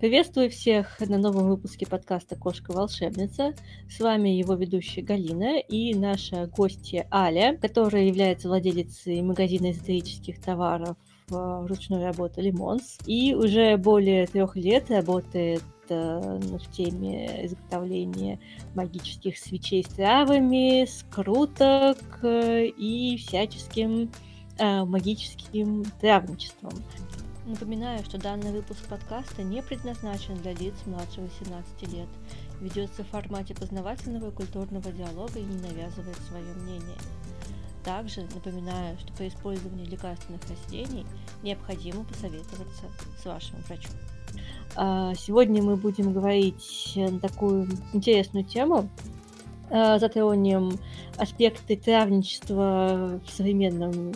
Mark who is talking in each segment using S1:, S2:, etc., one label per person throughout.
S1: Приветствую всех на новом выпуске подкаста «Кошка-волшебница». С вами его ведущая Галина и наша гостья Аля, которая является владелицей магазина эзотерических товаров а, ручной работы «Лимонс» и уже более трех лет работает а, в теме изготовления магических свечей с травами, скруток и всяческим магическим травничеством. Напоминаю, что данный выпуск подкаста не предназначен для лиц младше 18 лет, ведется в формате познавательного и культурного диалога и не навязывает свое мнение. Также напоминаю, что при использовании лекарственных растений необходимо посоветоваться с вашим врачом. А, сегодня мы будем говорить на такую интересную тему, затронем аспекты травничества в современном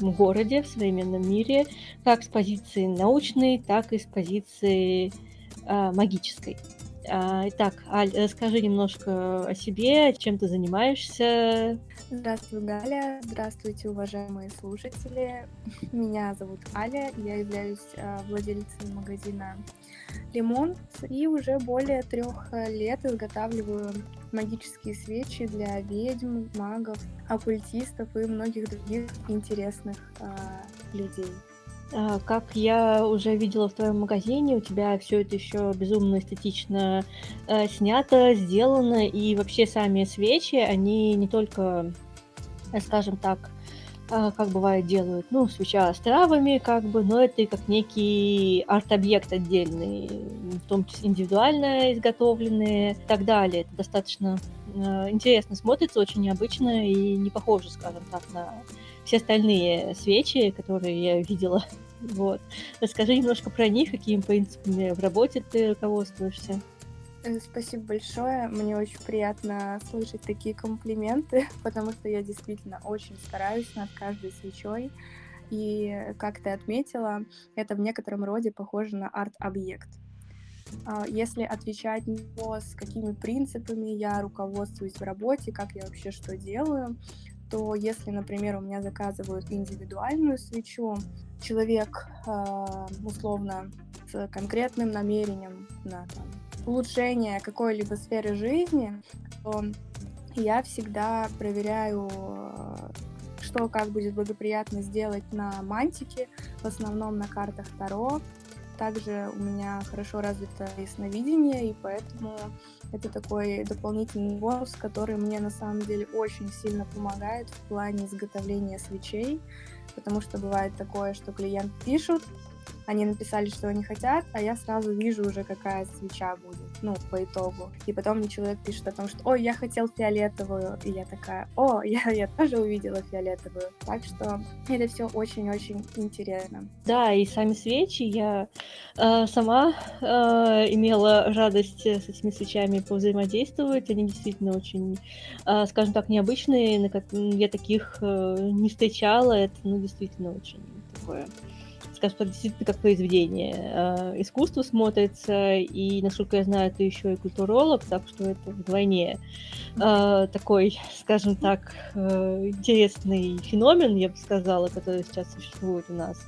S1: городе, в современном мире, как с позиции научной, так и с позиции э, магической. А, итак, Аль, расскажи немножко о себе, чем ты занимаешься.
S2: Здравствуй, Галя. Здравствуйте, уважаемые слушатели. Меня зовут Аля, я являюсь э, владелицей магазина Лимон и уже более трех лет изготавливаю магические свечи для ведьм, магов, оккультистов и многих других интересных э, людей.
S1: А, как я уже видела в твоем магазине, у тебя все это еще безумно эстетично э, снято, сделано, и вообще сами свечи, они не только, скажем так, э, как бывает делают, ну, свеча с травами, как бы, но это как некий арт-объект отдельный, в том числе индивидуально изготовленные и так далее. Это достаточно э, интересно смотрится, очень необычно и не похоже, скажем так, на все остальные свечи, которые я видела. Вот. Расскажи немножко про них, какими принципами в работе ты руководствуешься.
S2: Э, спасибо большое. Мне очень приятно слышать такие комплименты, потому что я действительно очень стараюсь над каждой свечой. И, как ты отметила, это в некотором роде похоже на арт-объект. А, если отвечать на с какими принципами я руководствуюсь в работе, как я вообще что делаю, то если, например, у меня заказывают индивидуальную свечу, человек э, условно с конкретным намерением на там, улучшение какой-либо сферы жизни, то я всегда проверяю, что как будет благоприятно сделать на мантике, в основном на картах Таро. Также у меня хорошо развито ясновидение, и поэтому это такой дополнительный бонус, который мне на самом деле очень сильно помогает в плане изготовления свечей, потому что бывает такое, что клиент пишут, они написали, что они хотят, а я сразу вижу уже, какая свеча будет, ну, по итогу. И потом мне человек пишет о том, что, ой, я хотел фиолетовую, и я такая, о, я, я тоже увидела фиолетовую. Так что это все очень-очень интересно.
S1: Да, и сами свечи я э, сама э, имела радость с этими свечами повзаимодействовать. Они действительно очень, э, скажем так, необычные. Я таких э, не встречала. Это, ну, действительно очень такое скажем так, действительно как произведение э, искусства смотрится, и, насколько я знаю, ты еще и культуролог, так что это вдвойне э, такой, скажем так, э, интересный феномен, я бы сказала, который сейчас существует у нас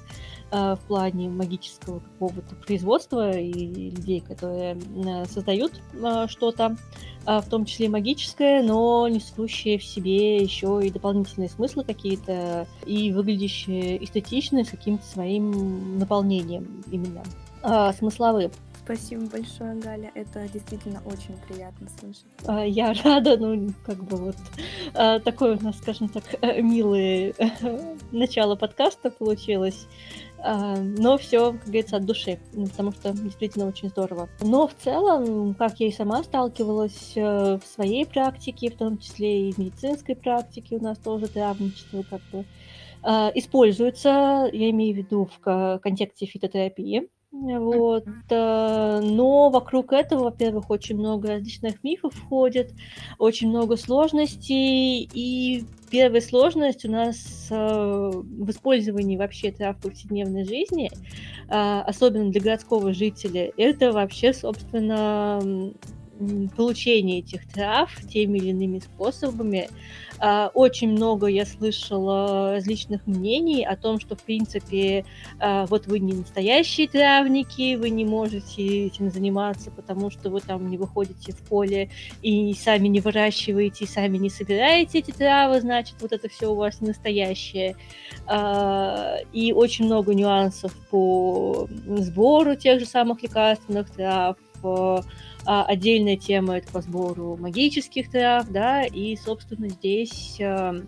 S1: в плане магического какого-то производства и людей, которые э, создают э, что-то в том числе магическое, но несущее в себе еще и дополнительные смыслы какие-то и выглядящие эстетично с каким-то своим наполнением именно смысловым.
S2: Спасибо большое, Галя. Это действительно очень приятно слышать.
S1: Я рада, ну, как бы вот такое у нас, скажем так, милое начало подкаста получилось. А, но все, как говорится, от души, ну, потому что действительно очень здорово. Но в целом, как я и сама сталкивалась э, в своей практике, в том числе и в медицинской практике у нас тоже травничество как бы а, используется, я имею в виду в контексте фитотерапии, вот. Э, но вокруг этого, во-первых, очень много различных мифов входит, очень много сложностей. И первая сложность у нас э, в использовании вообще трав в повседневной жизни, э, особенно для городского жителя, это вообще, собственно, получения этих трав теми или иными способами. А, очень много я слышала различных мнений о том, что, в принципе, а, вот вы не настоящие травники, вы не можете этим заниматься, потому что вы там не выходите в поле и сами не выращиваете, и сами не собираете эти травы, значит, вот это все у вас не настоящее. А, и очень много нюансов по сбору тех же самых лекарственных трав, отдельная тема это по сбору магических трав, да, и, собственно, здесь э,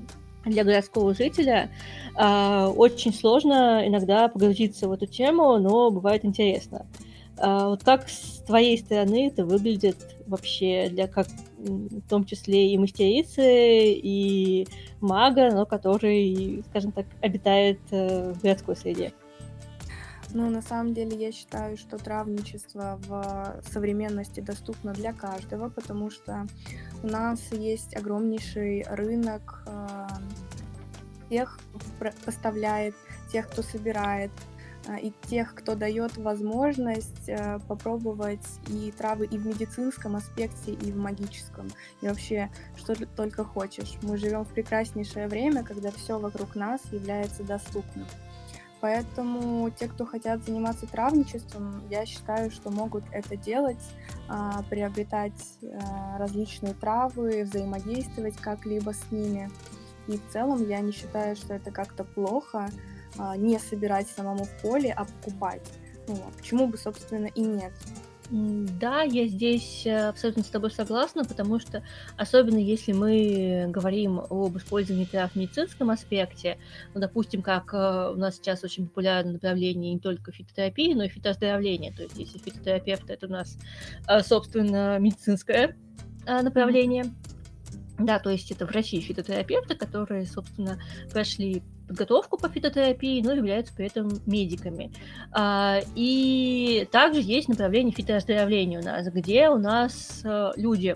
S1: для городского жителя э, очень сложно иногда погрузиться в эту тему, но бывает интересно. Э, вот как с твоей стороны это выглядит вообще для как в том числе и мастерицы, и мага, но который, скажем так, обитает э, в городской среде?
S2: Ну, на самом деле, я считаю, что травничество в современности доступно для каждого, потому что у нас есть огромнейший рынок э, тех, кто поставляет, тех, кто собирает, э, и тех, кто дает возможность э, попробовать и травы и в медицинском аспекте, и в магическом, и вообще что только хочешь. Мы живем в прекраснейшее время, когда все вокруг нас является доступным. Поэтому те, кто хотят заниматься травничеством, я считаю, что могут это делать, а, приобретать а, различные травы, взаимодействовать как-либо с ними. И в целом я не считаю, что это как-то плохо а, не собирать самому в поле, а покупать. Ну, почему бы, собственно, и нет.
S1: Да, я здесь э, абсолютно с тобой согласна, потому что, особенно если мы говорим об использовании трав в медицинском аспекте, ну, допустим, как э, у нас сейчас очень популярное направление не только фитотерапии, но и фитоздоровления. То есть, если фитотерапевт это у нас, э, собственно, медицинское направление. Да, то есть это врачи-фитотерапевты, которые, собственно, прошли подготовку по фитотерапии, но являются при этом медиками. А, и также есть направление фитооздоровления у нас, где у нас э, люди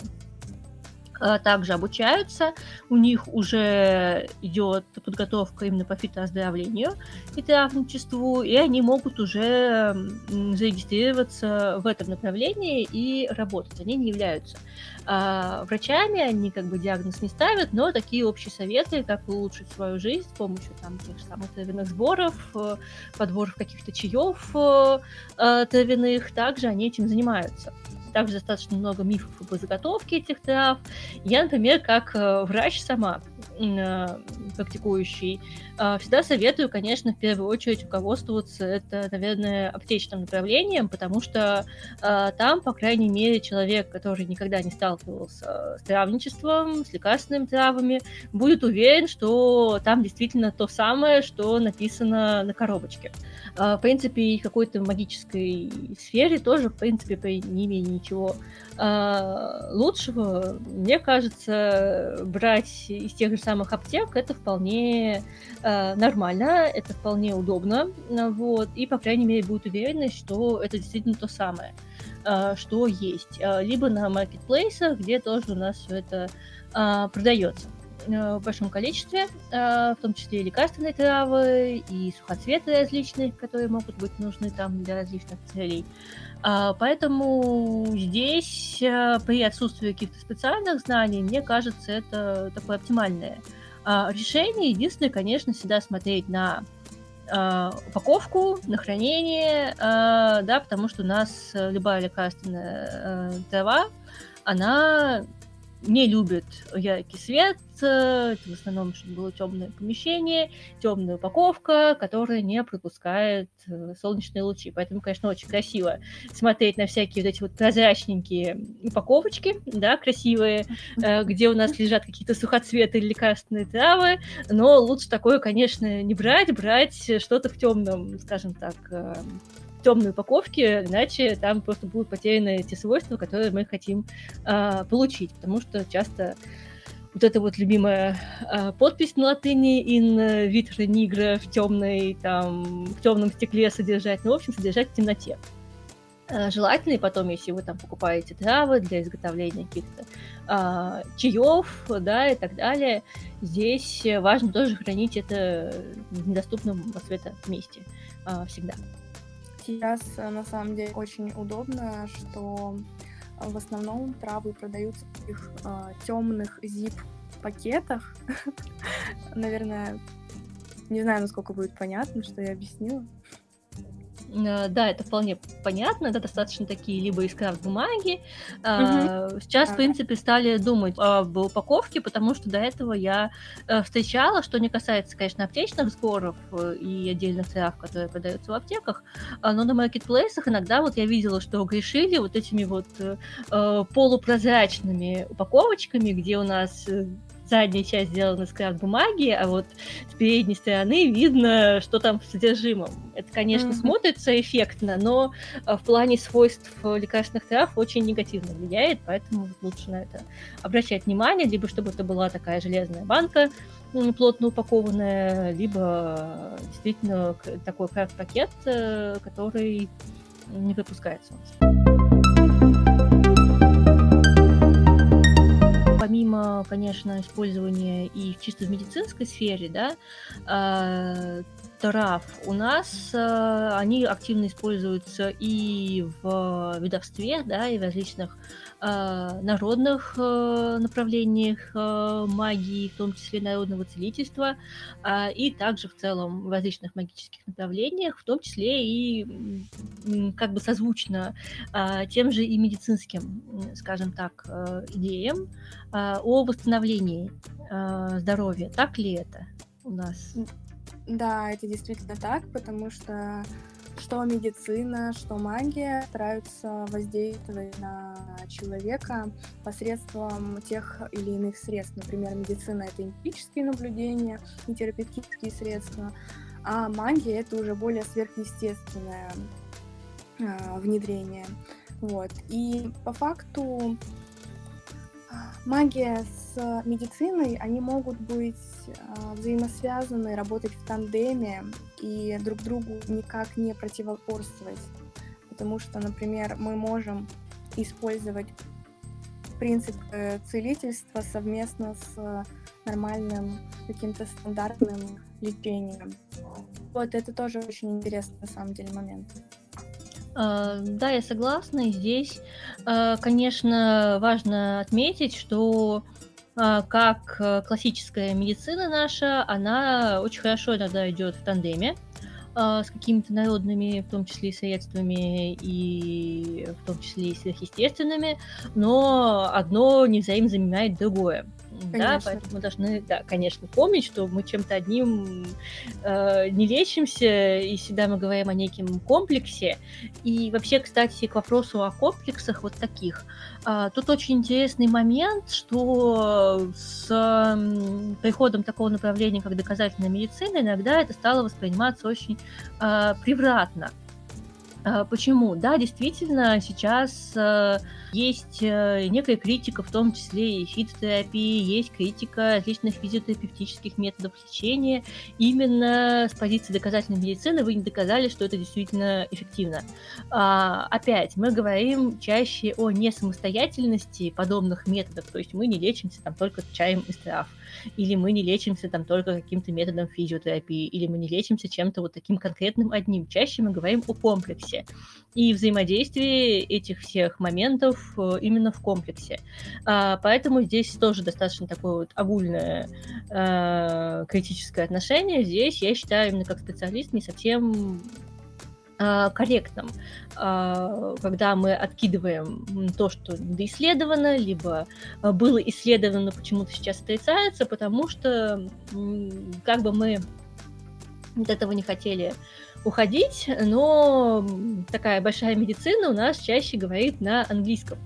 S1: также обучаются, у них уже идет подготовка именно по фитооздоровлению и травничеству, и они могут уже зарегистрироваться в этом направлении и работать. Они не являются а, врачами, они как бы диагноз не ставят, но такие общие советы, как улучшить свою жизнь с помощью там тех же самых травяных сборов, э, подборов каких-то чаев э, э, травяных, также они этим занимаются также достаточно много мифов об заготовке этих трав. Я, например, как э, врач сама, э, практикующий, всегда советую, конечно, в первую очередь руководствоваться это, наверное, аптечным направлением, потому что там, по крайней мере, человек, который никогда не сталкивался с травничеством, с лекарственными травами, будет уверен, что там действительно то самое, что написано на коробочке. В принципе, и какой-то магической сфере тоже, в принципе, при не имея ничего лучшего. Мне кажется, брать из тех же самых аптек это вполне нормально, это вполне удобно, вот, и, по крайней мере, будет уверенность, что это действительно то самое, э, что есть. Либо на маркетплейсах, где тоже у нас все это э, продается в большом количестве, в том числе и лекарственные травы, и сухоцветы различные, которые могут быть нужны там для различных целей. Поэтому здесь э, при отсутствии каких-то специальных знаний, мне кажется, это такое оптимальное решение. Единственное, конечно, всегда смотреть на а, упаковку, на хранение, да, потому что у нас любая лекарственная э, трава, она не любит яркий свет, это в основном, чтобы было темное помещение, темная упаковка, которая не пропускает э, солнечные лучи. Поэтому, конечно, очень красиво смотреть на всякие вот эти вот прозрачненькие упаковочки, да, красивые, э, где у нас лежат какие-то сухоцветы или лекарственные травы, но лучше такое, конечно, не брать, брать что-то в темном, скажем так, э, темной упаковке, иначе там просто будут потеряны те свойства, которые мы хотим э, получить, потому что часто вот эта вот любимая э, подпись на латыни in vitro nigra в темной, там, в темном стекле содержать, ну, в общем, содержать в темноте. Э, желательно, и потом, если вы там покупаете травы для изготовления каких-то э, чаев, да, и так далее, здесь важно тоже хранить это в недоступном от света месте э, всегда
S2: сейчас э, на самом деле очень удобно, что в основном травы продаются в таких э, темных zip-пакетах. Наверное, не знаю, насколько будет понятно, что я объяснила.
S1: Э, да, это вполне понятно, это достаточно такие либо из крафт-бумаги. Угу. Сейчас, в принципе, стали думать об упаковке, потому что до этого я э, встречала, что не касается, конечно, аптечных сборов и отдельных трав, которые продаются в аптеках, а, но на маркетплейсах иногда вот я видела, что грешили вот этими вот полупрозрачными упаковочками, где у нас задняя часть сделана из крафт бумаги, а вот с передней стороны видно, что там в содержимом. Это, конечно, mm-hmm. смотрится эффектно, но а, в плане свойств лекарственных трав очень негативно влияет, поэтому лучше на это обращать внимание, либо чтобы это была такая железная банка, плотно упакованная, либо действительно такой крафт-пакет, э, который не выпускается у помимо, конечно, использования и чисто в медицинской сфере, да, э, трав у нас э, они активно используются и в ведовстве, да, и в различных э, народных э, направлениях э, магии, в том числе народного целительства, э, и также в целом в различных магических направлениях, в том числе и как бы созвучно э, тем же и медицинским, скажем так, э, идеям э, о восстановлении э, здоровья. Так ли это у нас?
S2: Да, это действительно так, потому что что медицина, что магия стараются воздействовать на человека посредством тех или иных средств. Например, медицина — это эмпирические наблюдения и терапевтические средства, а магия — это уже более сверхъестественное э, внедрение. Вот. И по факту магия с медициной, они могут быть э, взаимосвязаны, работать в тандеме и друг другу никак не противоборствовать. Потому что, например, мы можем использовать принцип целительства совместно с нормальным каким-то стандартным лечением. Вот это тоже очень интересный на самом деле момент.
S1: А, да, я согласна. Здесь, а, конечно, важно отметить, что а, как э, классическая медицина наша, она очень хорошо иногда идет в тандеме с какими-то народными, в том числе и средствами, и в том числе и сверхъестественными, но одно не взаимозаменяет другое. Конечно. Да, поэтому мы должны, да, конечно, помнить, что мы чем-то одним э, не лечимся, и всегда мы говорим о неком комплексе. И вообще, кстати, к вопросу о комплексах вот таких. Э, тут очень интересный момент, что с э, приходом такого направления, как доказательная медицина, иногда это стало восприниматься очень э, превратно. Э, почему? Да, действительно, сейчас э, есть э, некая критика, в том числе и фитотерапии, есть критика различных физиотерапевтических методов лечения. Именно с позиции доказательной медицины вы не доказали, что это действительно эффективно. А, опять, мы говорим чаще о несамостоятельности подобных методов, то есть мы не лечимся там только чаем из трав, или мы не лечимся там только каким-то методом физиотерапии, или мы не лечимся чем-то вот таким конкретным одним. Чаще мы говорим о комплексе и взаимодействии этих всех моментов Э, именно в комплексе. А, поэтому здесь тоже достаточно такое вот огульное а, критическое отношение. Здесь я считаю именно как специалист не совсем а, корректным, когда мы откидываем то, что доисследовано, либо было исследовано, почему-то сейчас отрицается, потому что как бы мы от этого не хотели уходить, но такая большая медицина у нас чаще говорит на английском.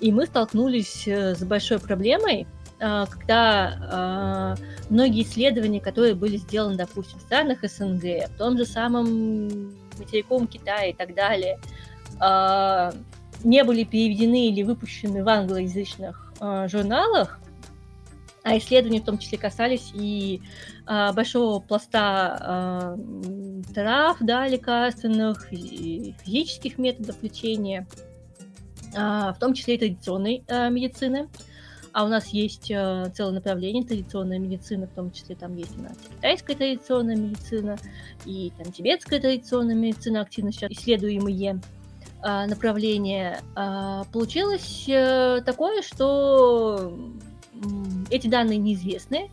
S1: И мы столкнулись э, с большой проблемой, а, когда а, многие исследования, которые были сделаны, допустим, в странах СНГ, в том же самом материковом Китае и так далее, а, не были переведены или выпущены в англоязычных журналах, а исследования в том числе касались и а, большого пласта а, трав, да, лекарственных, и физических методов лечения, а, в том числе и традиционной а, медицины. А у нас есть а, целое направление традиционная медицина, в том числе там есть у нас китайская традиционная медицина и там тибетская традиционная медицина активно сейчас исследуемые. направление, получилось такое, что эти данные неизвестны,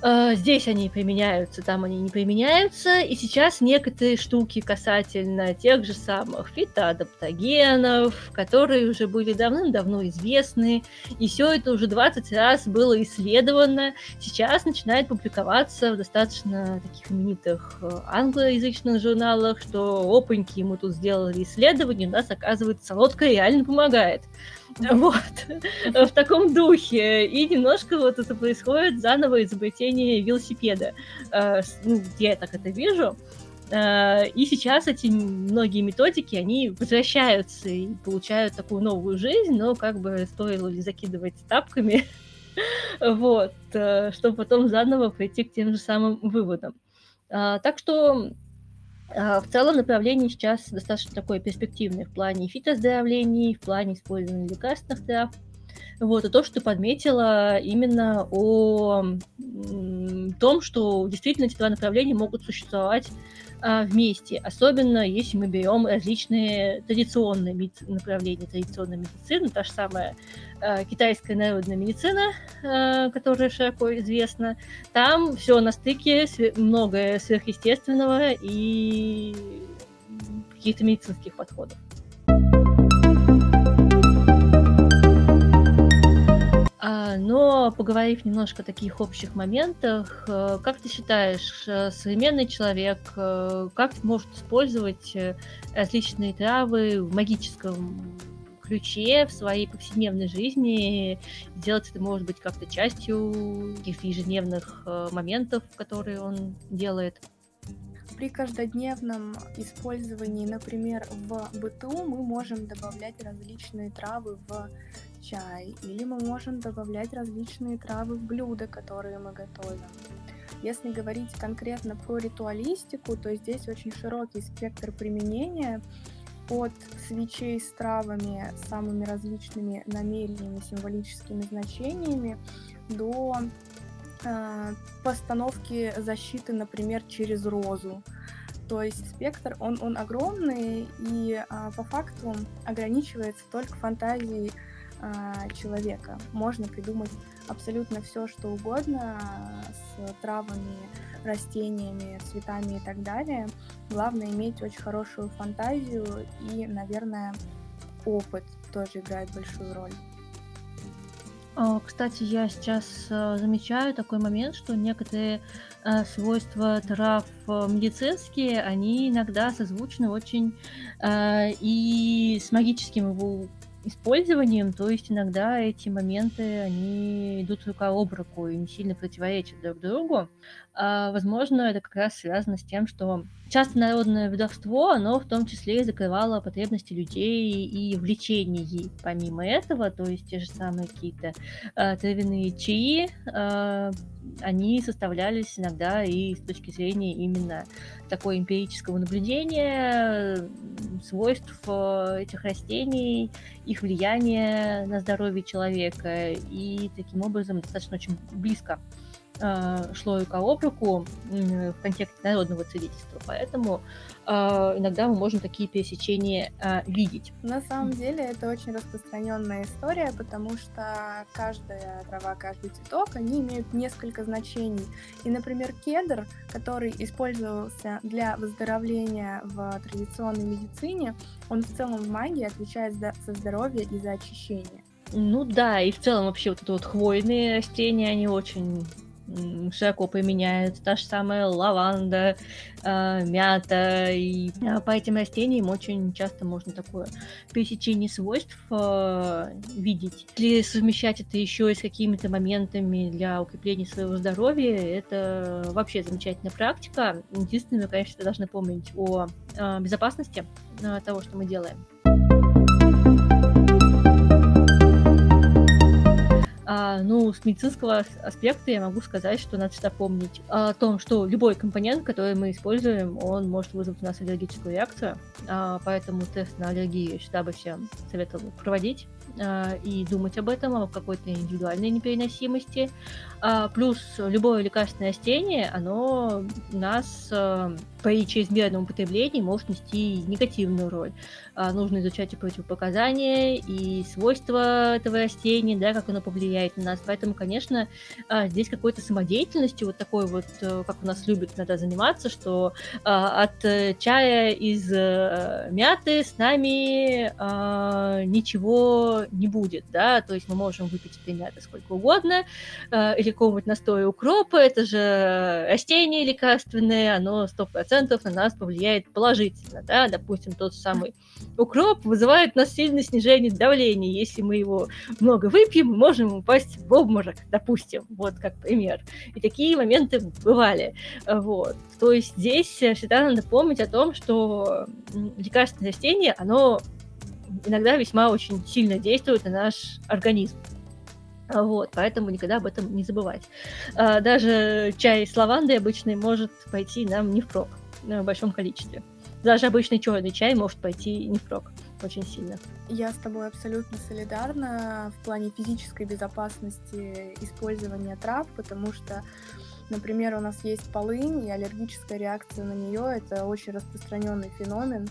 S1: Э, здесь они применяются, там они не применяются. И сейчас некоторые штуки касательно тех же самых фитоадаптогенов, которые уже были давным-давно известны, и все это уже 20 раз было исследовано, сейчас начинает публиковаться в достаточно таких именитых э, англоязычных журналах, что опаньки, мы тут сделали исследование, у нас, оказывается, солодка реально помогает. Вот, в таком духе. И немножко вот это происходит заново изобретение велосипеда. Э, ну, я так это вижу. Э, и сейчас эти многие методики, они возвращаются и получают такую новую жизнь, но как бы стоило ли закидывать тапками, вот, э, чтобы потом заново прийти к тем же самым выводам. Так что а, в целом направление сейчас достаточно такое перспективное в плане фитоздоровлений, в плане использования лекарственных трав. Вот, и то, что ты подметила именно о том, что действительно эти два направления могут существовать а, вместе, особенно если мы берем различные традиционные направления традиционной медицины, та же самая а, китайская народная медицина, а, которая широко известна, там все на стыке, многое сверхъестественного и каких-то медицинских подходов. А, но поговорив немножко о таких общих моментах, э, как ты считаешь, э, современный человек э, как может использовать различные травы в магическом ключе в своей повседневной жизни, сделать это, может быть, как-то частью каких-то ежедневных моментов, которые он делает?
S2: При каждодневном использовании, например, в быту мы можем добавлять различные травы в чай, или мы можем добавлять различные травы в блюда, которые мы готовим. Если говорить конкретно про ритуалистику, то здесь очень широкий спектр применения от свечей с травами, самыми различными намерениями, символическими значениями, до э, постановки защиты, например, через розу. То есть спектр, он, он огромный и э, по факту ограничивается только фантазией а, человека. Можно придумать абсолютно все, что угодно с травами, растениями, цветами и так далее. Главное иметь очень хорошую фантазию и, наверное, опыт тоже играет большую роль.
S1: А, кстати, я сейчас а, замечаю такой момент, что некоторые свойства трав медицинские, они иногда созвучны очень и с магическим его использованием, то есть иногда эти моменты, они идут рука об руку и не сильно противоречат друг другу. А, возможно, это как раз связано с тем, что часто народное ведовство, оно в том числе и закрывало потребности людей и в. Помимо этого, то есть те же самые какие-то э, травяные чаи, э, они составлялись иногда и с точки зрения именно такой эмпирического наблюдения свойств этих растений, их влияния на здоровье человека, и таким образом достаточно очень близко шло рука об руку в контексте народного целительства, поэтому э, иногда мы можем такие пересечения э, видеть.
S2: На самом деле это очень распространенная история, потому что каждая трава, каждый цветок, они имеют несколько значений. И, например, кедр, который использовался для выздоровления в традиционной медицине, он в целом в магии отвечает за, за здоровье и за очищение.
S1: Ну да, и в целом вообще вот это вот хвойные растения, они очень широко применяют. Та же самая лаванда, э, мята. И э, по этим растениям очень часто можно такое пересечение свойств э, видеть. Если совмещать это еще и с какими-то моментами для укрепления своего здоровья, это вообще замечательная практика. Единственное, конечно, должны помнить о э, безопасности э, того, что мы делаем. А, ну, с медицинского аспекта я могу сказать, что надо всегда помнить о том, что любой компонент, который мы используем, он может вызвать у нас аллергическую реакцию, а, поэтому тест на аллергию всегда бы всем советовал проводить и думать об этом, о какой-то индивидуальной непереносимости. А, плюс любое лекарственное растение, оно нас а, при чрезмерном употреблении может нести негативную роль. А, нужно изучать и противопоказания, и свойства этого растения, да, как оно повлияет на нас. Поэтому, конечно, а, здесь какой-то самодеятельностью, вот такой вот, э, как у нас любят иногда заниматься, что от э, чая из э, мяты с нами ничего не будет, да, то есть мы можем выпить мяты сколько угодно, или какого-нибудь настоя укропа, это же растение лекарственное, оно 100% на нас повлияет положительно, да, допустим, тот самый укроп вызывает у нас сильное снижение давления. Если мы его много выпьем, мы можем упасть в обморок, допустим, вот как пример. И такие моменты бывали. Вот. То есть здесь всегда надо помнить о том, что лекарственное растение, оно иногда весьма очень сильно действует на наш организм. Вот, поэтому никогда об этом не забывать. А, даже чай с лавандой обычный может пойти нам не впрок в большом количестве даже обычный черный чай может пойти не впрок очень сильно.
S2: Я с тобой абсолютно солидарна в плане физической безопасности использования трав, потому что Например, у нас есть полынь, и аллергическая реакция на нее это очень распространенный феномен.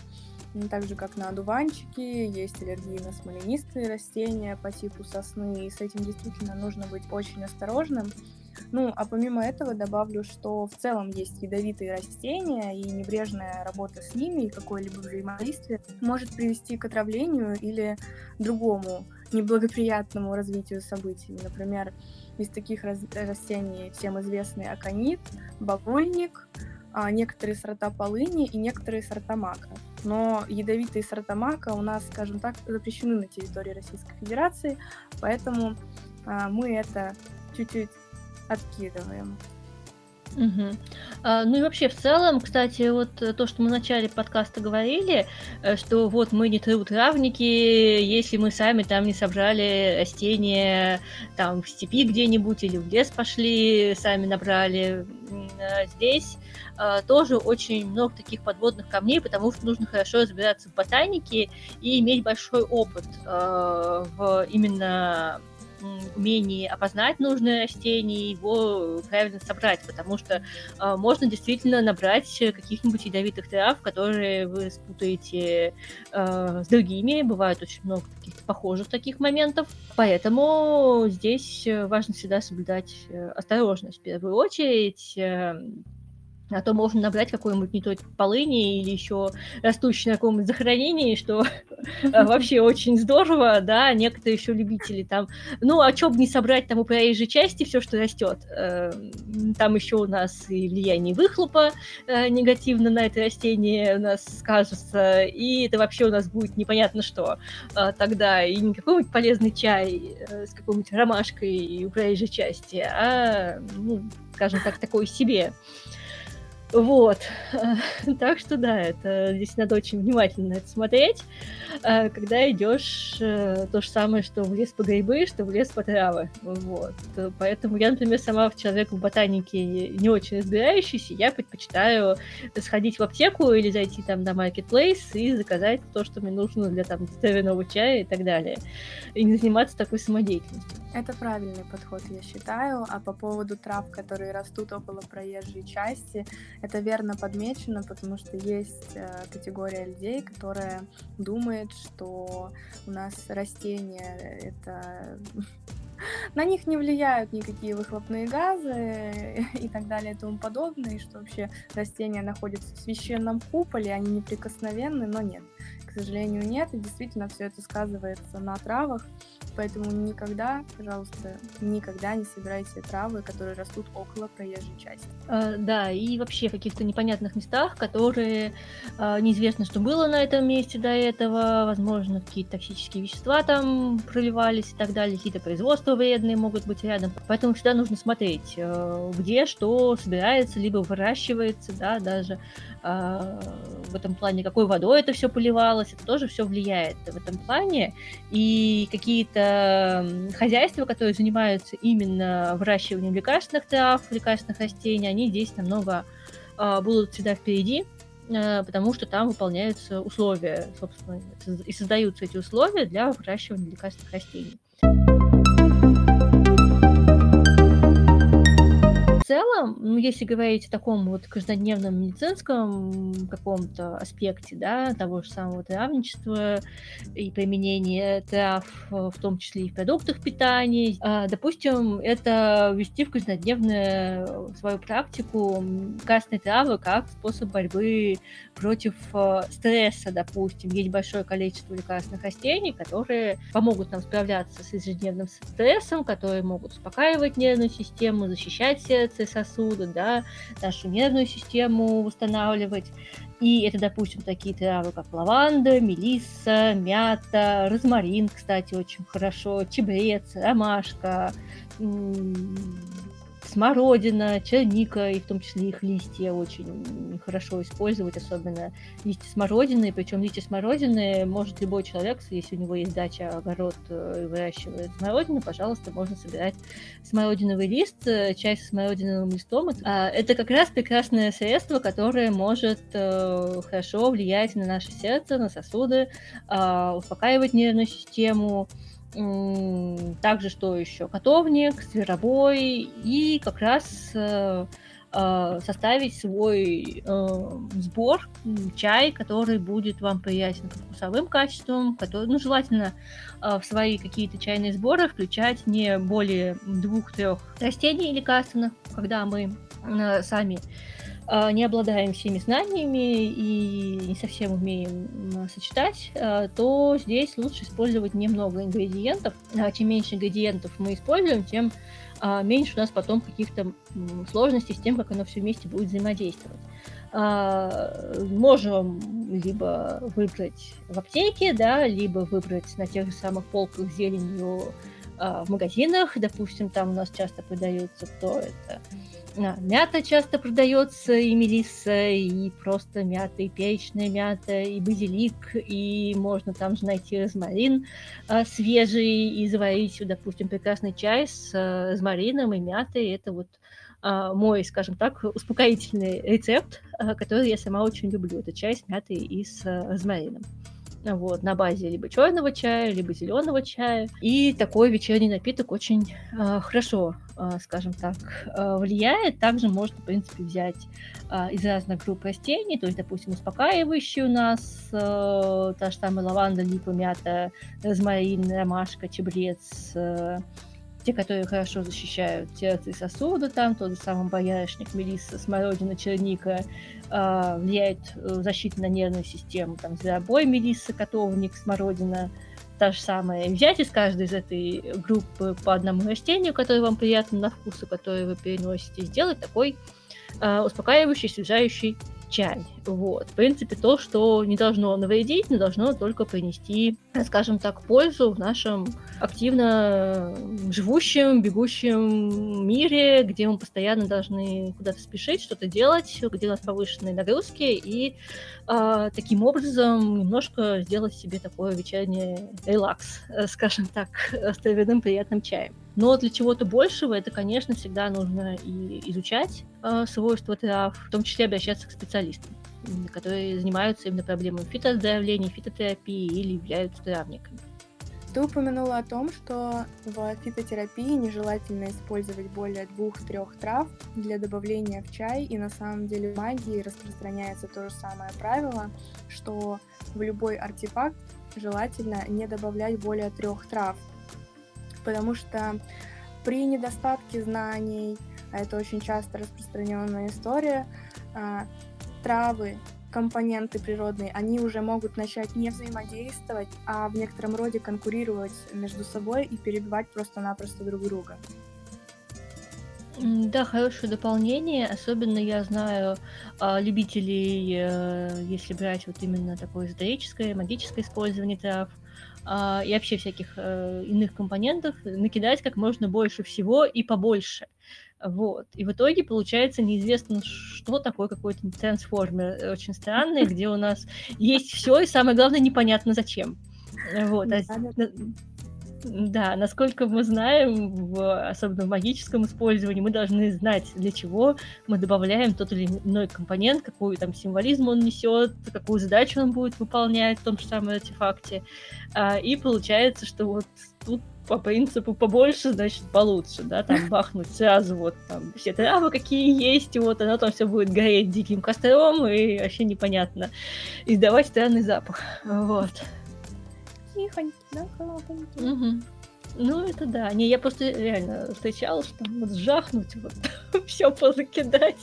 S2: Так же, как на одуванчики, есть аллергии на смоленистые растения по типу сосны, и с этим действительно нужно быть очень осторожным. Ну, а помимо этого добавлю, что в целом есть ядовитые растения, и небрежная работа с ними, и какое-либо взаимодействие может привести к отравлению или другому неблагоприятному развитию событий. Например, из таких растений всем известный аконит, бабульник, некоторые сорта полыни и некоторые сорта мака. Но ядовитые сорта мака у нас, скажем так, запрещены на территории Российской Федерации, поэтому а, мы это чуть-чуть откидываем.
S1: Угу. А, ну и вообще в целом, кстати, вот э, то, что мы в начале подкаста говорили, э, что вот мы не травники, если мы сами там не собрали растения там в степи где-нибудь или в лес пошли, сами набрали. А здесь а, тоже очень много таких подводных камней, потому что нужно хорошо разбираться в ботанике и иметь большой опыт а, в именно умении опознать нужное растение и его правильно собрать, потому что э, можно действительно набрать каких-нибудь ядовитых трав, которые вы спутаете э, с другими. Бывает очень много таких похожих таких моментов. Поэтому здесь важно всегда соблюдать э, осторожность в первую очередь а то можно набрать какой-нибудь не той полыни или еще растущий на каком-нибудь захоронении, что вообще очень здорово, да, некоторые еще любители там, ну, а что бы не собрать там у проезжей части все, что растет, эм, там еще у нас и влияние выхлопа э, негативно на это растение у нас скажется, и это вообще у нас будет непонятно что. Э, тогда, и не какой-нибудь полезный чай э, с какой-нибудь ромашкой у проезжей части, а, ну, скажем так, такой себе. Вот. Так что да, это здесь надо очень внимательно это смотреть, э, когда идешь э, то же самое, что в лес по грибы, что в лес по травы. Вот. Поэтому я, например, сама в человек в ботанике не очень разбирающийся, я предпочитаю сходить в аптеку или зайти там на Marketplace и заказать то, что мне нужно для там травяного чая и так далее. И не заниматься такой самодеятельностью.
S2: Это правильный подход, я считаю. А по поводу трав, которые растут около проезжей части, это верно подмечено, потому что есть э, категория людей, которая думает, что у нас растения это на них не влияют никакие выхлопные газы и так далее и тому подобное, и что вообще растения находятся в священном куполе, они неприкосновенны, но нет сожалению, нет. И действительно все это сказывается на травах. Поэтому никогда, пожалуйста, никогда не собирайте травы, которые растут около проезжей части.
S1: А, да, и вообще в каких-то непонятных местах, которые а, неизвестно, что было на этом месте до этого, возможно, какие-то токсические вещества там проливались и так далее, какие-то производства вредные могут быть рядом. Поэтому всегда нужно смотреть, а, где что собирается, либо выращивается, да, даже а, в этом плане, какой водой это все поливалось, делать, это тоже все влияет в этом плане. И какие-то хозяйства, которые занимаются именно выращиванием лекарственных трав, лекарственных растений, они здесь намного а, будут всегда впереди, а, потому что там выполняются условия, собственно, и создаются эти условия для выращивания лекарственных растений. Целом, ну, если говорить о таком вот каждодневном медицинском каком-то аспекте, да, того же самого травничества и применения трав, в том числе и в продуктах питания, а, допустим, это ввести в каждодневную свою практику красные травы как способ борьбы против э, стресса, допустим. Есть большое количество лекарственных растений, которые помогут нам справляться с ежедневным стрессом, которые могут успокаивать нервную систему, защищать сердце, сердце, сосуды, да, нашу нервную систему восстанавливать. И это, допустим, такие травы, как лаванда, мелисса, мята, розмарин, кстати, очень хорошо, чебрец, ромашка, смородина, черника, и в том числе их листья очень хорошо использовать, особенно листья смородины. Причем листья смородины может любой человек, если у него есть дача, огород э, и выращивает смородину, пожалуйста, можно собирать смородиновый лист, э, чай со смородиновым листом. А, это как раз прекрасное средство, которое может э, хорошо влиять на наше сердце, на сосуды, а, успокаивать нервную систему, также что еще? Котовник, зверобой и как раз э, э, составить свой э, сбор, чай, который будет вам приятен по вкусовым качествам, который, ну, желательно в свои какие-то чайные сборы включать не более двух-трех растений лекарственных, когда мы сами а, не обладаем всеми знаниями и не совсем умеем сочетать, а, то здесь лучше использовать немного ингредиентов. А чем меньше ингредиентов мы используем, тем меньше у нас потом каких-то сложностей с тем, как оно все вместе будет взаимодействовать. Можем либо выбрать в аптеке, да, либо выбрать на тех же самых полках зеленью в магазинах. Допустим, там у нас часто продается кто это Мята часто продается, и мелисса, и просто мята, и перечная мята, и базилик, и можно там же найти розмарин а, свежий и заварить, допустим, прекрасный чай с а, розмарином и мятой. Это вот а, мой, скажем так, успокоительный рецепт, а, который я сама очень люблю. Это чай с мятой и с а, розмарином вот, на базе либо черного чая, либо зеленого чая. И такой вечерний напиток очень э, хорошо, э, скажем так, э, влияет. Также можно, в принципе, взять э, из разных групп растений, то есть, допустим, успокаивающий у нас э, та же самая лаванда, липа, мята, розмарин, ромашка, чебрец, э, те, которые хорошо защищают сердце и сосуды, там тот же самый боярышник, мелисса, смородина, черника, э, влияет защита на нервную систему, там зверобой, мелисса, котовник, смородина, та же самая. Взять из каждой из этой группы по одному растению, которое вам приятно на вкус, и которое вы переносите, сделать такой э, успокаивающий, освежающий чай. Вот. В принципе, то, что не должно навредить, но должно только принести, скажем так, пользу в нашем активно живущем, бегущем мире, где мы постоянно должны куда-то спешить, что-то делать, где у нас повышенные нагрузки, и э, таким образом немножко сделать себе такой вечерний релакс, э, скажем так, с травяным приятным чаем. Но для чего-то большего это, конечно, всегда нужно и изучать э, свойства трав, в том числе обращаться к специалистам, которые занимаются именно проблемами фитоздоровления, фитотерапии или являются травниками.
S2: Ты упомянула о том, что в фитотерапии нежелательно использовать более двух-трех трав для добавления в чай, и на самом деле в магии распространяется то же самое правило, что в любой артефакт желательно не добавлять более трех трав, потому что при недостатке знаний, а это очень часто распространенная история, а, травы, компоненты природные, они уже могут начать не взаимодействовать, а в некотором роде конкурировать между собой и перебивать просто-напросто друг друга.
S1: Да, хорошее дополнение. Особенно я знаю а, любителей, э, если брать вот именно такое эзотерическое, магическое использование трав, а, и вообще всяких э, иных компонентов накидать как можно больше всего и побольше. Вот. И в итоге получается неизвестно, что такое какой-то трансформер очень странный, где у нас есть все, и самое главное, непонятно зачем. Вот. А да, насколько мы знаем, в, особенно в магическом использовании, мы должны знать, для чего мы добавляем тот или иной компонент, какой там символизм он несет, какую задачу он будет выполнять в том же самом артефакте. А, и получается, что вот тут по принципу побольше, значит, получше, да, там бахнуть сразу вот там все травы какие есть, и вот оно там все будет гореть диким костром, и вообще непонятно, издавать странный запах, вот
S2: тихонько, да, колокольники.
S1: Угу. Ну, это да. Не, я просто реально встречала, что там вот жахнуть, вот все позакидать.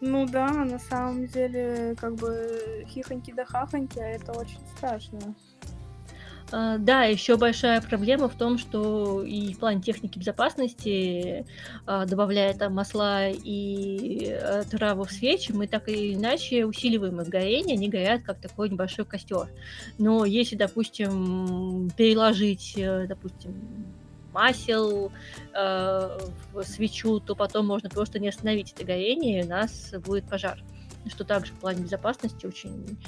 S2: Ну да, на самом деле, как бы хихоньки да хахоньки, а это очень страшно.
S1: А, да, еще большая проблема в том, что и в плане техники безопасности, а, добавляя там масла и э, траву в свечи, мы так или иначе усиливаем их горение, они горят как такой небольшой костер. Но если, допустим, переложить, э, допустим, масел э, в свечу, то потом можно просто не остановить это горение, и у нас будет пожар что также в плане безопасности очень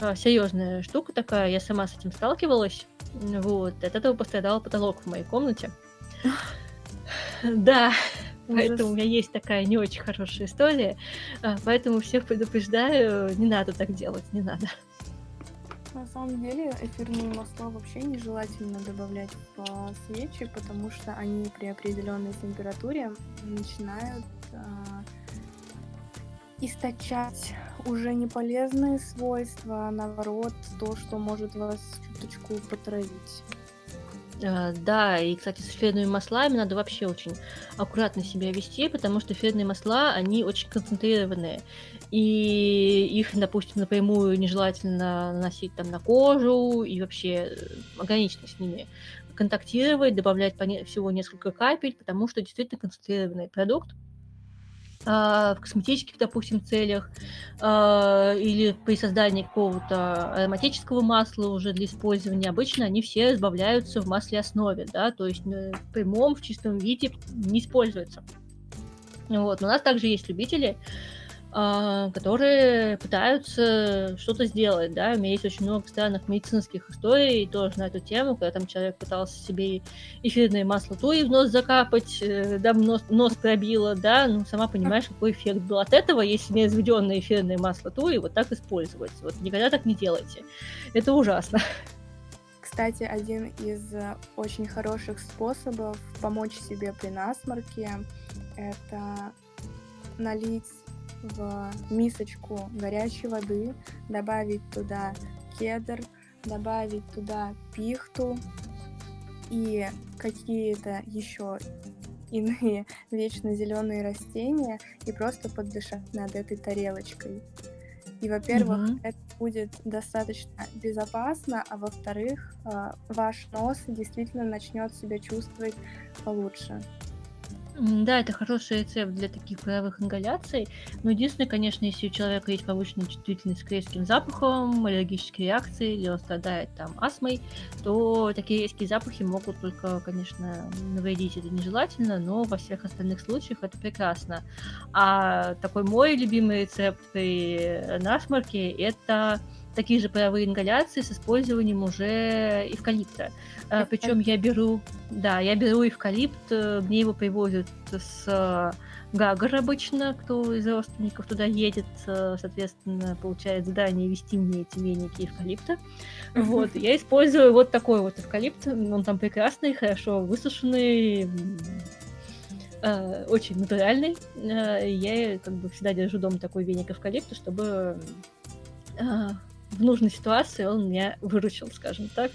S1: а, серьезная штука такая. Я сама с этим сталкивалась. Вот. От этого пострадал потолок в моей комнате. Да, поэтому у меня есть такая не очень хорошая история. А, поэтому всех предупреждаю, не надо так делать, не надо.
S2: На самом деле эфирные масла вообще нежелательно добавлять в свечи, потому что они при определенной температуре начинают а, источать уже не полезные свойства, а наоборот, то, что может вас чуточку потравить.
S1: А, да, и, кстати, с эфирными маслами надо вообще очень аккуратно себя вести, потому что эфирные масла, они очень концентрированные. И их, допустим, напрямую нежелательно наносить там на кожу и вообще э, ограниченно с ними контактировать, добавлять всего несколько капель, потому что действительно концентрированный продукт, в косметических, допустим, целях, а, или при создании какого-то ароматического масла уже для использования, обычно они все разбавляются в масле основе, да, то есть э, в прямом, в чистом виде не используются. Вот. Но у нас также есть любители, а, которые пытаются что-то сделать, да, у меня есть очень много странных медицинских историй тоже на эту тему, когда там человек пытался себе эфирное масло туи в нос закапать, э, да, нос, нос пробило, да, ну, сама понимаешь, какой эффект был от этого, если не разведенное эфирное масло туи вот так использовать, вот никогда так не делайте, это ужасно.
S2: Кстати, один из очень хороших способов помочь себе при насморке – это налить в мисочку горячей воды, добавить туда кедр, добавить туда пихту и какие-то еще иные вечно зеленые растения и просто поддышать над этой тарелочкой. И, во-первых, угу. это будет достаточно безопасно, а во-вторых, а, ваш нос действительно начнет себя чувствовать получше.
S1: Да, это хороший рецепт для таких паровых ингаляций. Но единственное, конечно, если у человека есть повышенная чувствительность к резким запахам, аллергические реакции, или он страдает там астмой, то такие резкие запахи могут только, конечно, навредить. Это нежелательно, но во всех остальных случаях это прекрасно. А такой мой любимый рецепт при насморке – это такие же паровые ингаляции с использованием уже эвкалипта. А, Причем я беру, да, я беру эвкалипт, э, мне его привозят с э, Гагар обычно, кто из родственников туда едет, э, соответственно, получает задание вести мне эти веники эвкалипта. Вот, я использую вот такой вот эвкалипт, он там прекрасный, хорошо высушенный, очень натуральный. Я как бы всегда держу дома такой веник эвкалипта, чтобы в нужной ситуации он меня выручил, скажем так.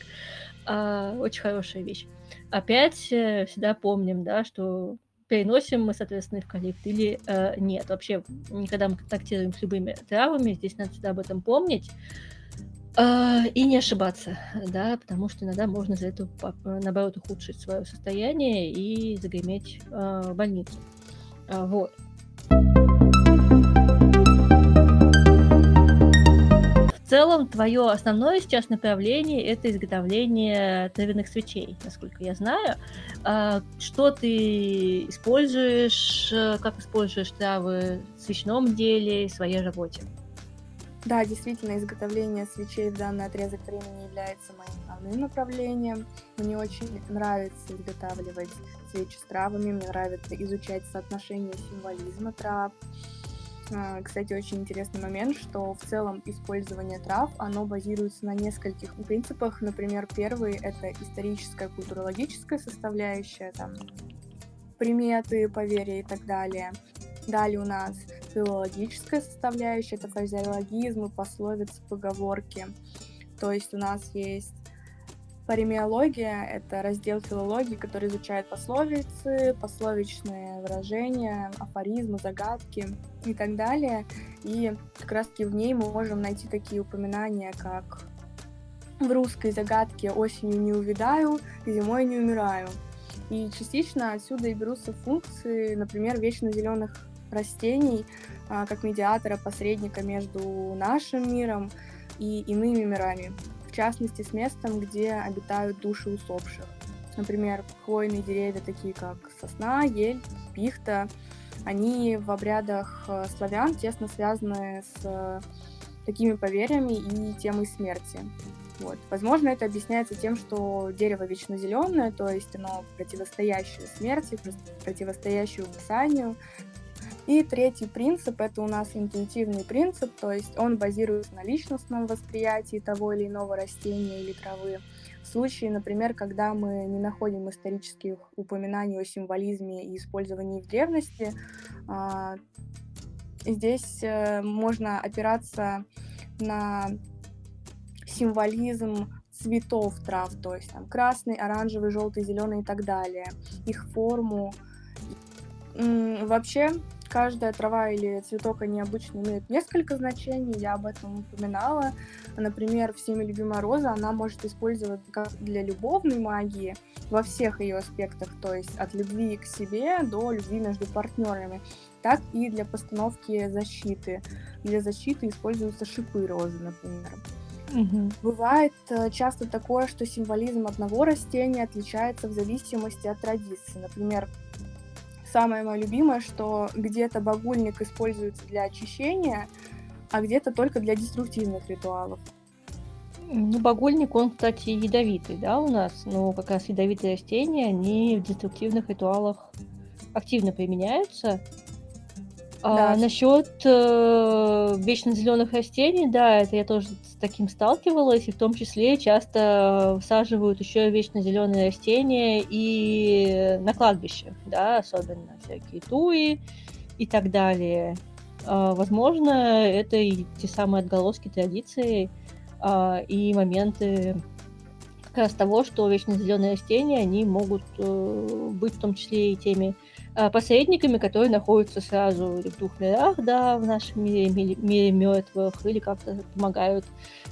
S1: А, очень хорошая вещь. Опять э, всегда помним, да, что переносим мы, соответственно, эвкалипт или э, нет. Вообще, когда мы контактируем с любыми травами, здесь надо всегда об этом помнить э, и не ошибаться, да, потому что иногда можно за это, наоборот, ухудшить свое состояние и загреметь э, в больницу. Э, вот. Целом твое основное сейчас направление это изготовление травяных свечей, насколько я знаю. А, что ты используешь, э, как используешь травы в свечном деле, в своей работе?
S2: Да, действительно, изготовление свечей в данный отрезок времени является моим основным направлением. Мне очень нравится изготавливать свечи с травами, мне нравится изучать соотношение символизма трав. Кстати, очень интересный момент, что в целом использование трав, оно базируется на нескольких принципах. Например, первый — это историческая, культурологическая составляющая, там, приметы, поверья и так далее. Далее у нас филологическая составляющая, это фразеологизмы, пословицы, поговорки. То есть у нас есть Паремиология — это раздел филологии, который изучает пословицы, пословичные выражения, афоризмы, загадки и так далее. И как раз-таки в ней мы можем найти такие упоминания, как в русской загадке «осенью не увидаю, зимой не умираю». И частично отсюда и берутся функции, например, вечно зеленых растений, а, как медиатора, посредника между нашим миром и иными мирами в частности с местом, где обитают души усопших. Например, хвойные деревья, такие как сосна, ель, пихта, они в обрядах э, славян тесно связаны с э, такими поверьями и темой смерти. Вот. Возможно, это объясняется тем, что дерево вечно зеленое, то есть оно противостоящее смерти, противостоящее угасанию, и третий принцип — это у нас интуитивный принцип, то есть он базируется на личностном восприятии того или иного растения или травы. В случае, например, когда мы не находим исторических упоминаний о символизме и использовании в древности, а, здесь э, можно опираться на символизм цветов трав, то есть там красный, оранжевый, желтый, зеленый и так далее, их форму. Вообще, каждая трава или цветок, они обычно имеют несколько значений, я об этом упоминала. Например, всеми любимая роза, она может использоваться как для любовной магии во всех ее аспектах, то есть от любви к себе до любви между партнерами, так и для постановки защиты. Для защиты используются шипы розы, например. Угу. Бывает э, часто такое, что символизм одного растения отличается в зависимости от традиции. Например, самое мое любимое, что где-то багульник используется для очищения, а где-то только для деструктивных ритуалов.
S1: Ну, багульник, он, кстати, ядовитый, да, у нас, но как раз ядовитые растения, они в деструктивных ритуалах активно применяются. А насчет э, вечно зеленых растений, да, это я тоже с таким сталкивалась, и в том числе часто всаживают еще вечно зеленые растения и на кладбище, да, особенно всякие туи и так далее. А, возможно, это и те самые отголоски традиции а, и моменты как раз того, что вечно зеленые растения, они могут э, быть в том числе и теми посредниками, которые находятся сразу в двух мирах, да, в нашем мире, мире, мире мертвых, или как-то помогают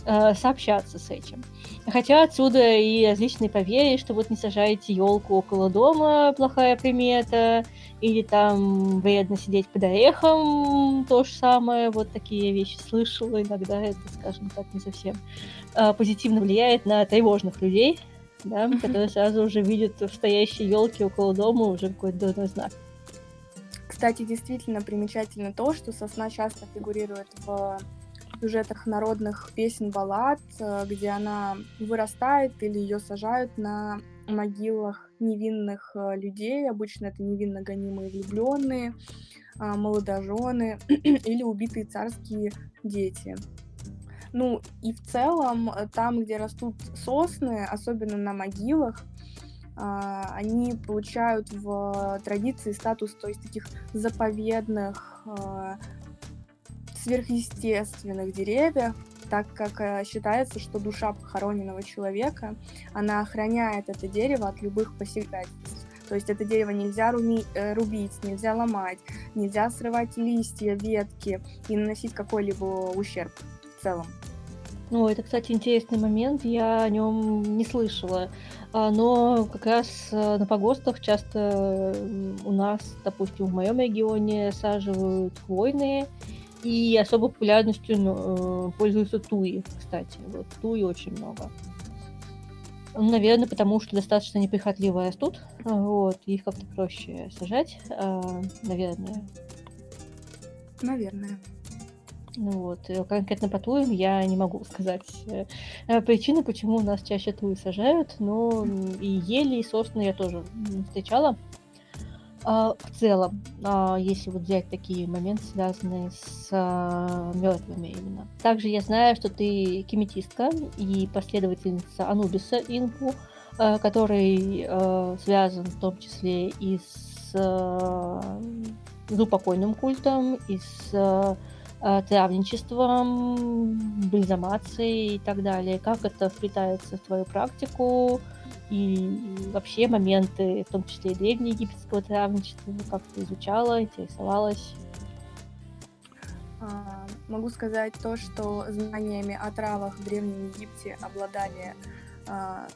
S1: э, сообщаться с этим. Хотя отсюда и различные поверья, что вот не сажаете елку около дома, плохая примета, или там вредно сидеть под орехом, то же самое, вот такие вещи слышала, иногда это, скажем так, не совсем э, позитивно влияет на тревожных людей, да, которые сразу уже видят в стоящей елке около дома уже какой-то дурной знак.
S2: Кстати, действительно примечательно то, что сосна часто фигурирует в сюжетах народных песен, баллад, э, где она вырастает или ее сажают на могилах невинных э, людей. Обычно это невинно гонимые влюбленные, а, молодожены или убитые царские дети. Ну и в целом э, там, где растут сосны, особенно на могилах, а, они получают в традиции статус, то есть таких заповедных, а, сверхъестественных деревьев, так как э, считается, что душа похороненного человека, она охраняет это дерево от любых посягательств. То есть это дерево нельзя руми, э, рубить, нельзя ломать, нельзя срывать листья, ветки и наносить какой-либо ущерб в целом.
S1: Ну, это, кстати, интересный момент, я о нем не слышала. А, но как раз э, на погостах часто у нас, допустим, в моем регионе саживают хвойные И особой популярностью ну, пользуются туи, кстати. Вот туи очень много. Ну, наверное, потому что достаточно неприхотливо растут. Вот, их как-то проще сажать, наверное.
S2: Наверное.
S1: Ну вот, э, конкретно по туям я не могу сказать э, причины, почему у нас чаще туи сажают, но и ели, и сосны я тоже встречала. А, в целом, а, если вот взять такие моменты, связанные с а, мертвыми именно. Также я знаю, что ты кеметистка и последовательница Анубиса Инпу, а, который а, связан в том числе и с а, зупокойным культом, и с травничеством, бальзамацией и так далее. Как это вплетается в твою практику? и вообще моменты, в том числе и древнеегипетского травничества, как ты изучала, интересовалась?
S2: А, могу сказать то, что знаниями о травах в Древнем Египте обладали а,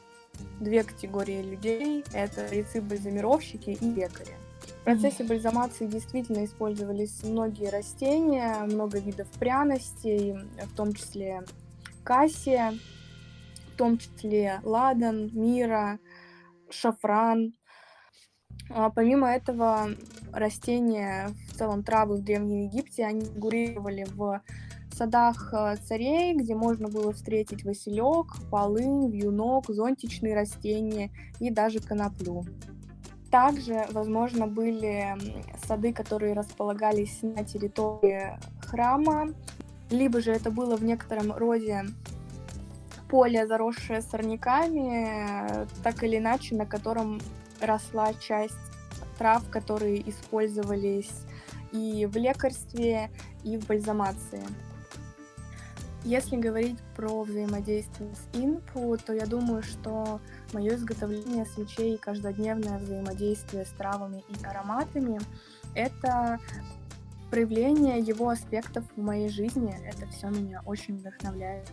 S2: две категории людей. Это рециб-бальзамировщики и лекари. В процессе бальзамации действительно использовались многие растения, много видов пряностей, в том числе кассия, в том числе ладан, мира, шафран. А помимо этого, растения, в целом травы в Древнем Египте, они фигурировали в садах э, царей, где можно было встретить василек, полынь, вьюнок, зонтичные растения и даже коноплю. Также, возможно, были сады, которые располагались на территории храма, либо же это было в некотором роде поле, заросшее сорняками, так или иначе, на котором росла часть трав, которые использовались и в лекарстве, и в бальзамации. Если говорить про взаимодействие с инпу, то я думаю, что мое изготовление свечей и каждодневное взаимодействие с травами и ароматами — это проявление его аспектов в моей жизни. Это все меня очень вдохновляет.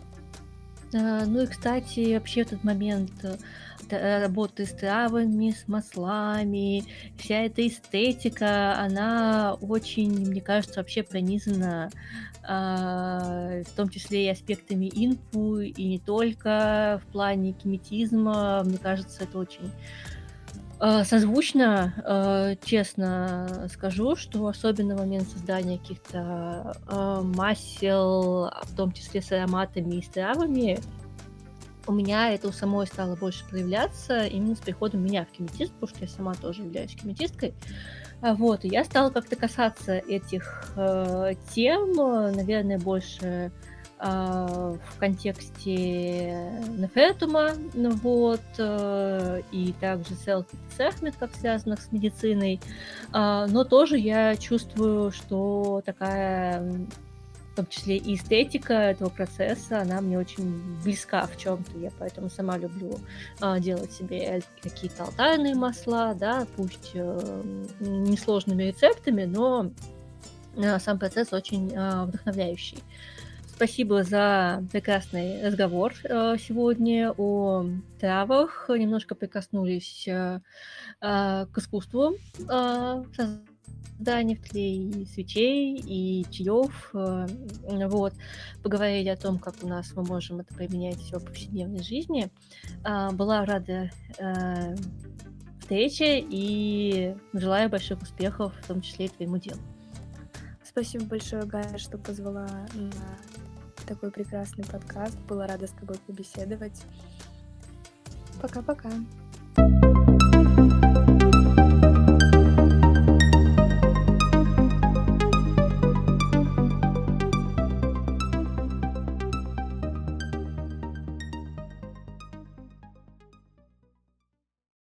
S1: А, ну и, кстати, вообще этот момент э, работы с травами, с маслами, вся эта эстетика, она очень, мне кажется, вообще пронизана в том числе и аспектами инфу, и не только в плане кинетизма. Мне кажется, это очень а, созвучно, а, честно скажу, что особенно в момент создания каких-то а, масел, в том числе с ароматами и с травами, у меня это у самой стало больше проявляться именно с приходом меня в кинетист, потому что я сама тоже являюсь кинетисткой. Вот, и я стала как-то касаться этих э, тем, наверное, больше а, в контексте Нефетума, ну вот, э, и также Селфи Сехмет, как связанных с медициной, а, но тоже я чувствую, что такая в том числе и эстетика этого процесса, она мне очень близка в чем-то. Я поэтому сама люблю а, делать себе какие-то алтарные масла, да, пусть э, несложными рецептами, но а, сам процесс очень а, вдохновляющий. Спасибо за прекрасный разговор э, сегодня о травах. Немножко прикоснулись э, э, к искусству создания и свечей, и чаев. Вот. Поговорили о том, как у нас мы можем это применять все в повседневной жизни. Была рада встрече и желаю больших успехов, в том числе и твоему делу.
S2: Спасибо большое, Гая, что позвала на такой прекрасный подкаст. Была рада с тобой побеседовать. Пока-пока.